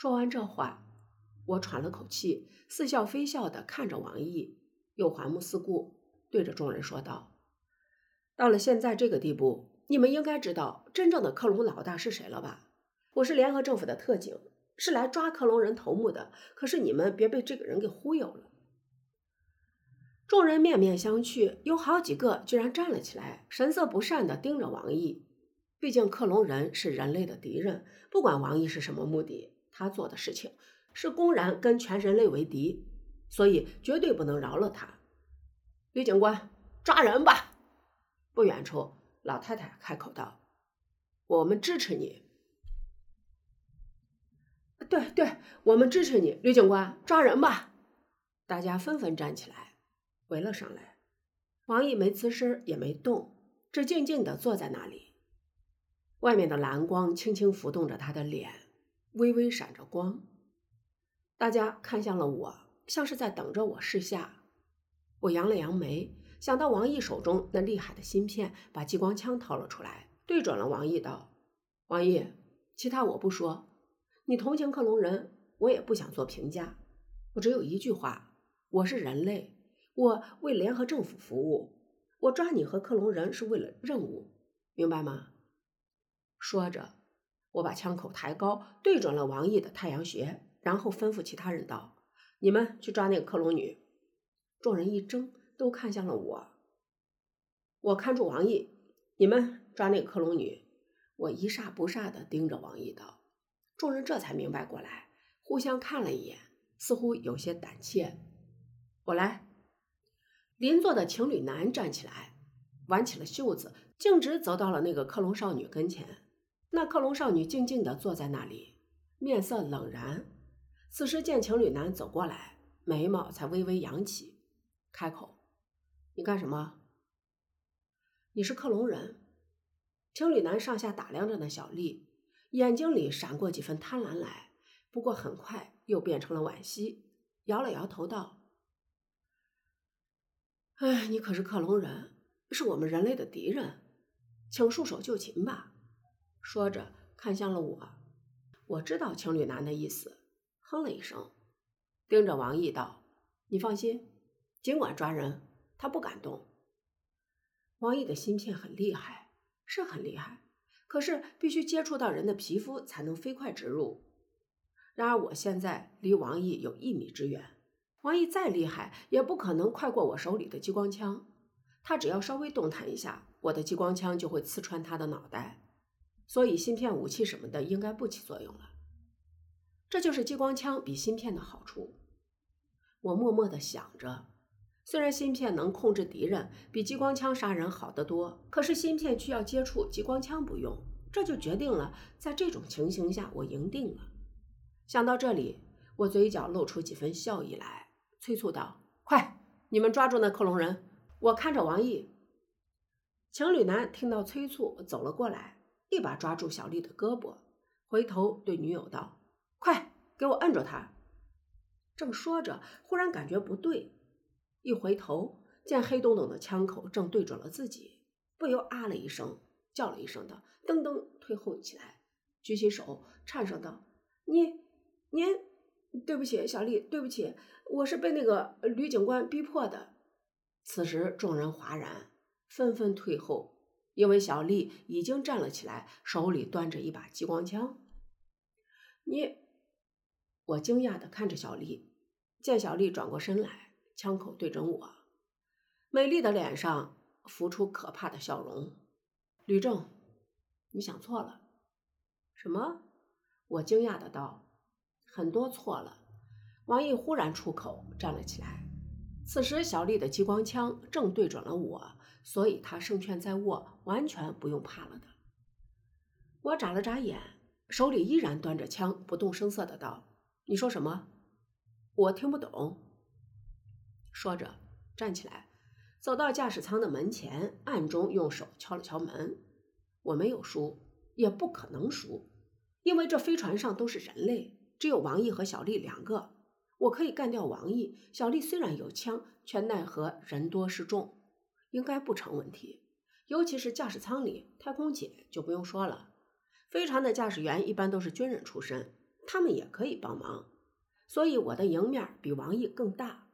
说完这话，我喘了口气，似笑非笑的看着王毅，又环目四顾，对着众人说道：“到了现在这个地步，你们应该知道真正的克隆老大是谁了吧？我是联合政府的特警，是来抓克隆人头目的。可是你们别被这个人给忽悠了。”众人面面相觑，有好几个居然站了起来，神色不善的盯着王毅。毕竟克隆人是人类的敌人，不管王毅是什么目的。他做的事情是公然跟全人类为敌，所以绝对不能饶了他。李警官，抓人吧！不远处，老太太开口道：“我们支持你。”对对，我们支持你，吕警官，抓人吧！大家纷纷站起来，围了上来。王毅没吱声，也没动，只静静的坐在那里。外面的蓝光轻轻浮动着他的脸。微微闪着光，大家看向了我，像是在等着我示下。我扬了扬眉，想到王毅手中那厉害的芯片，把激光枪掏了出来，对准了王毅道：“王毅，其他我不说，你同情克隆人，我也不想做评价。我只有一句话：我是人类，我为联合政府服务，我抓你和克隆人是为了任务，明白吗？”说着。我把枪口抬高，对准了王毅的太阳穴，然后吩咐其他人道：“你们去抓那个克隆女。”众人一怔，都看向了我。我看住王毅：“你们抓那个克隆女。”我一煞不煞的盯着王毅道：“众人这才明白过来，互相看了一眼，似乎有些胆怯。”我来。邻座的情侣男站起来，挽起了袖子，径直走到了那个克隆少女跟前。那克隆少女静静地坐在那里，面色冷然。此时见情侣男走过来，眉毛才微微扬起，开口：“你干什么？”“你是克隆人。”情侣男上下打量着那小丽，眼睛里闪过几分贪婪来，不过很快又变成了惋惜，摇了摇头道：“哎，你可是克隆人，是我们人类的敌人，请束手就擒吧。”说着，看向了我。我知道情侣男的意思，哼了一声，盯着王毅道：“你放心，尽管抓人，他不敢动。”王毅的芯片很厉害，是很厉害，可是必须接触到人的皮肤才能飞快植入。然而我现在离王毅有一米之远，王毅再厉害，也不可能快过我手里的激光枪。他只要稍微动弹一下，我的激光枪就会刺穿他的脑袋。所以芯片武器什么的应该不起作用了，这就是激光枪比芯片的好处。我默默的想着，虽然芯片能控制敌人，比激光枪杀人好得多，可是芯片需要接触，激光枪不用，这就决定了在这种情形下我赢定了。想到这里，我嘴角露出几分笑意来，催促道：“快，你们抓住那克隆人，我看着王毅。”情侣男听到催促，走了过来。一把抓住小丽的胳膊，回头对女友道：“快给我摁住他！”正说着，忽然感觉不对，一回头见黑洞洞的枪口正对准了自己，不由啊了一声，叫了一声的，噔噔退后起来，举起手，颤声道：“你，您，对不起，小丽，对不起，我是被那个吕警官逼迫的。”此时众人哗然，纷纷退后。因为小丽已经站了起来，手里端着一把激光枪。你，我惊讶的看着小丽，见小丽转过身来，枪口对准我，美丽的脸上浮出可怕的笑容。吕正，你想错了。什么？我惊讶的道。很多错了。王毅忽然出口，站了起来。此时小丽的激光枪正对准了我。所以他胜券在握，完全不用怕了的。我眨了眨眼，手里依然端着枪，不动声色的道：“你说什么？我听不懂。”说着站起来，走到驾驶舱的门前，暗中用手敲了敲门。我没有输，也不可能输，因为这飞船上都是人类，只有王毅和小丽两个。我可以干掉王毅，小丽虽然有枪，却奈何人多势众。应该不成问题，尤其是驾驶舱里，太空姐就不用说了。飞船的驾驶员一般都是军人出身，他们也可以帮忙，所以我的赢面比王毅更大。